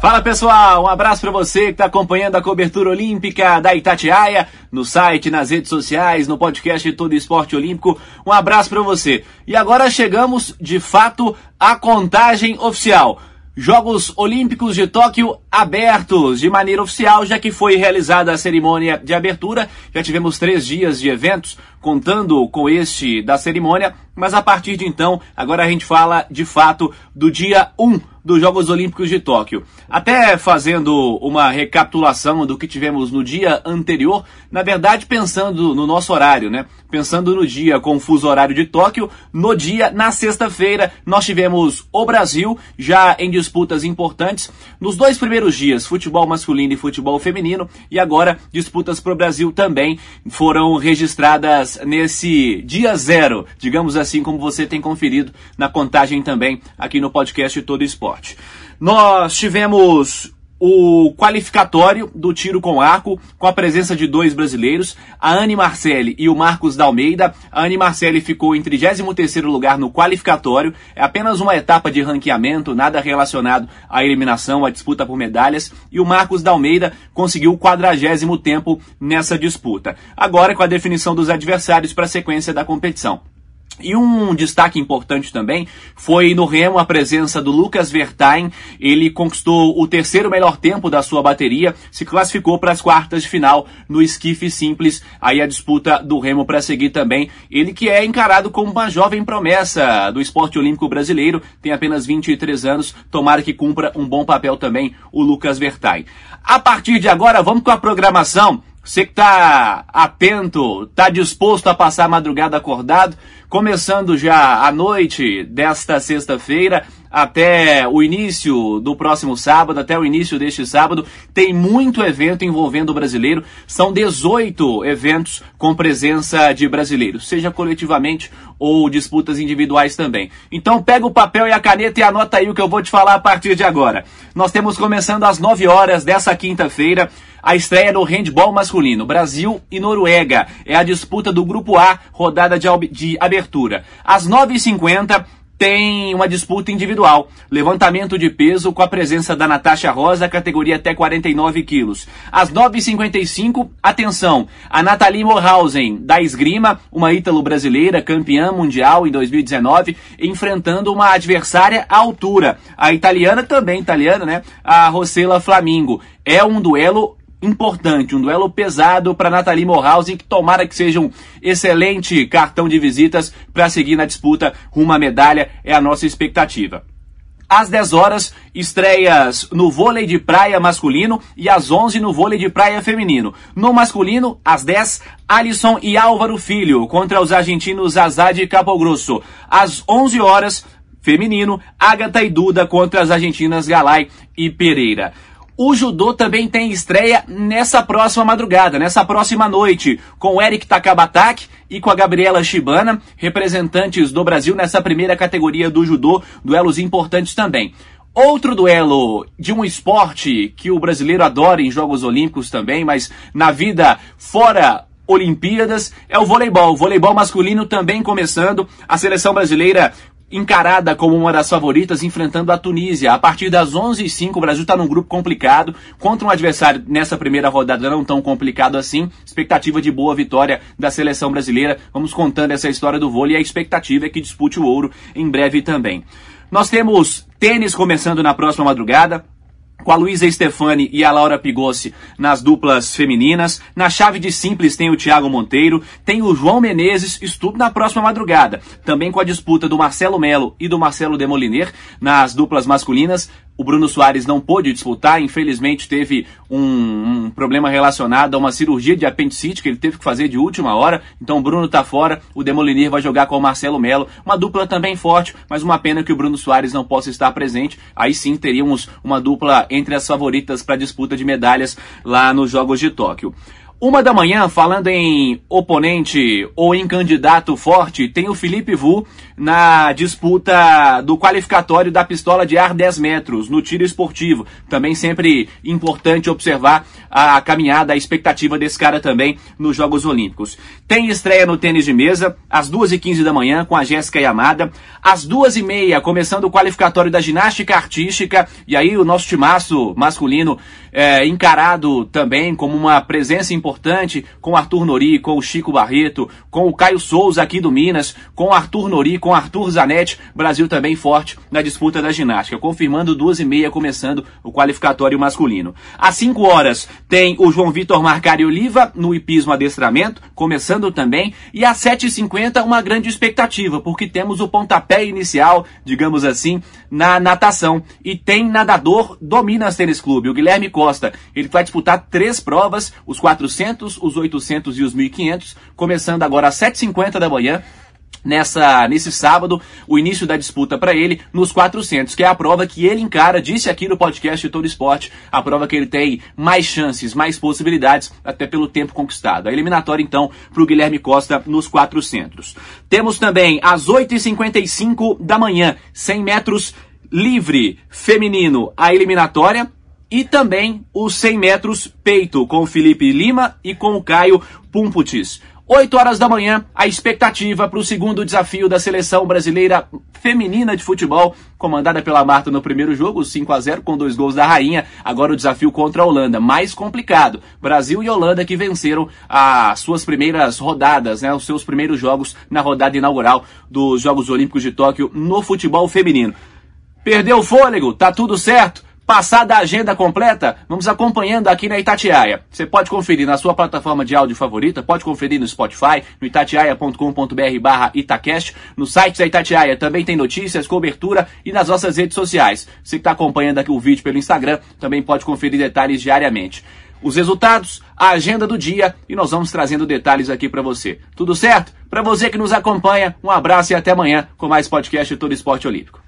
Fala pessoal, um abraço para você que está acompanhando a cobertura olímpica da Itatiaia, no site, nas redes sociais, no podcast Todo Esporte Olímpico. Um abraço para você. E agora chegamos, de fato, à contagem oficial. Jogos Olímpicos de Tóquio abertos de maneira oficial, já que foi realizada a cerimônia de abertura. Já tivemos três dias de eventos, contando com este da cerimônia, mas a partir de então, agora a gente fala de fato do dia 1 dos Jogos Olímpicos de Tóquio. Até fazendo uma recapitulação do que tivemos no dia anterior, na verdade pensando no nosso horário, né? Pensando no dia com o horário de Tóquio, no dia, na sexta-feira, nós tivemos o Brasil já em disputas importantes. Nos dois primeiros dias, futebol masculino e futebol feminino, e agora disputas para o Brasil também foram registradas nesse dia zero, digamos assim, como você tem conferido na contagem também aqui no podcast Todo Esporte. Nós tivemos o qualificatório do tiro com arco, com a presença de dois brasileiros, a Anne Marcelli e o Marcos Dalmeida. A Anne Marcelli ficou em 33º lugar no qualificatório, é apenas uma etapa de ranqueamento, nada relacionado à eliminação, à disputa por medalhas, e o Marcos Dalmeida conseguiu o quadragésimo tempo nessa disputa. Agora com a definição dos adversários para a sequência da competição. E um destaque importante também foi no remo a presença do Lucas Vertain. Ele conquistou o terceiro melhor tempo da sua bateria, se classificou para as quartas de final no esquife simples. Aí a disputa do remo para seguir também. Ele que é encarado como uma jovem promessa do esporte olímpico brasileiro, tem apenas 23 anos. Tomara que cumpra um bom papel também o Lucas Vertain. A partir de agora, vamos com a programação. Você que está atento, está disposto a passar a madrugada acordado, começando já a noite desta sexta-feira até o início do próximo sábado, até o início deste sábado, tem muito evento envolvendo o brasileiro. São 18 eventos com presença de brasileiros, seja coletivamente ou disputas individuais também. Então pega o papel e a caneta e anota aí o que eu vou te falar a partir de agora. Nós temos começando às 9 horas dessa quinta-feira a estreia no handball masculino, Brasil e Noruega. É a disputa do Grupo A, rodada de, de abertura. Às 9h50 tem uma disputa individual. Levantamento de peso com a presença da Natasha Rosa, categoria até 49 quilos. Às 9h55, atenção, a Nathalie Morhausen, da esgrima, uma ítalo-brasileira, campeã mundial em 2019, enfrentando uma adversária à altura. A italiana também, italiana, né? A Rossella Flamingo. É um duelo importante, um duelo pesado para Nathalie Morhausen, que tomara que seja um excelente cartão de visitas para seguir na disputa rumo à medalha, é a nossa expectativa. Às 10 horas, estreias no vôlei de praia masculino e às 11 no vôlei de praia feminino. No masculino, às 10, Alisson e Álvaro Filho contra os argentinos Azad e Grosso. Às 11 horas, feminino, Agatha e Duda contra as argentinas Galay e Pereira. O judô também tem estreia nessa próxima madrugada, nessa próxima noite, com o Eric Takabataki e com a Gabriela Shibana, representantes do Brasil nessa primeira categoria do judô, duelos importantes também. Outro duelo de um esporte que o brasileiro adora em Jogos Olímpicos também, mas na vida fora Olimpíadas, é o voleibol. O voleibol masculino também começando. A seleção brasileira encarada como uma das favoritas, enfrentando a Tunísia. A partir das 11h05, o Brasil está num grupo complicado, contra um adversário nessa primeira rodada não tão complicado assim. Expectativa de boa vitória da seleção brasileira. Vamos contando essa história do vôlei e a expectativa é que dispute o ouro em breve também. Nós temos tênis começando na próxima madrugada com a Luísa Stefani e a Laura Pigossi nas duplas femininas. Na chave de simples tem o Thiago Monteiro, tem o João Menezes, isso tudo na próxima madrugada. Também com a disputa do Marcelo Melo e do Marcelo Demoliner nas duplas masculinas. O Bruno Soares não pôde disputar, infelizmente teve um, um, problema relacionado a uma cirurgia de apendicite que ele teve que fazer de última hora. Então o Bruno está fora, o Demoliner vai jogar com o Marcelo Melo. Uma dupla também forte, mas uma pena que o Bruno Soares não possa estar presente. Aí sim teríamos uma dupla entre as favoritas para disputa de medalhas lá nos Jogos de Tóquio. Uma da manhã, falando em oponente ou em candidato forte, tem o Felipe Vu na disputa do qualificatório da pistola de ar 10 metros, no tiro esportivo. Também sempre importante observar a caminhada, a expectativa desse cara também nos Jogos Olímpicos. Tem estreia no tênis de mesa, às 2h15 da manhã, com a Jéssica Yamada. Às 2h30, começando o qualificatório da ginástica artística. E aí o nosso timaço masculino é, encarado também como uma presença importante com Arthur Nori, com o Chico Barreto, com o Caio Souza aqui do Minas, com Arthur Nori, com Arthur Zanetti, Brasil também forte na disputa da ginástica, confirmando duas e meia começando o qualificatório masculino. Às 5 horas tem o João Vitor Marcari Oliva no hipismo adestramento, começando também, e às 7h50 uma grande expectativa, porque temos o pontapé inicial, digamos assim, na natação. E tem nadador do Minas Tênis Clube, o Guilherme Costa. Ele vai disputar três provas, os 400, os 800 e os 1500, começando agora às 7h50 da manhã, nessa nesse sábado o início da disputa para ele nos 400, que é a prova que ele encara, disse aqui no podcast Todo Esporte, a prova que ele tem mais chances, mais possibilidades, até pelo tempo conquistado. A eliminatória então para o Guilherme Costa nos 400. Temos também às 8h55 da manhã, 100 metros livre feminino, a eliminatória e também os 100 metros peito com o Felipe Lima e com o Caio Pumputis. 8 horas da manhã, a expectativa para o segundo desafio da seleção brasileira feminina de futebol, comandada pela Marta no primeiro jogo, 5 a 0 com dois gols da Rainha. Agora o desafio contra a Holanda, mais complicado. Brasil e Holanda que venceram as suas primeiras rodadas, né, os seus primeiros jogos na rodada inaugural dos Jogos Olímpicos de Tóquio no futebol feminino. Perdeu o fôlego, tá tudo certo. Passada a agenda completa, vamos acompanhando aqui na Itatiaia. Você pode conferir na sua plataforma de áudio favorita, pode conferir no Spotify, no itatiaia.com.br barra Itacast, no site da Itatiaia também tem notícias, cobertura e nas nossas redes sociais. Você que está acompanhando aqui o vídeo pelo Instagram, também pode conferir detalhes diariamente. Os resultados, a agenda do dia e nós vamos trazendo detalhes aqui para você. Tudo certo? Para você que nos acompanha, um abraço e até amanhã com mais podcast Todo Esporte Olímpico.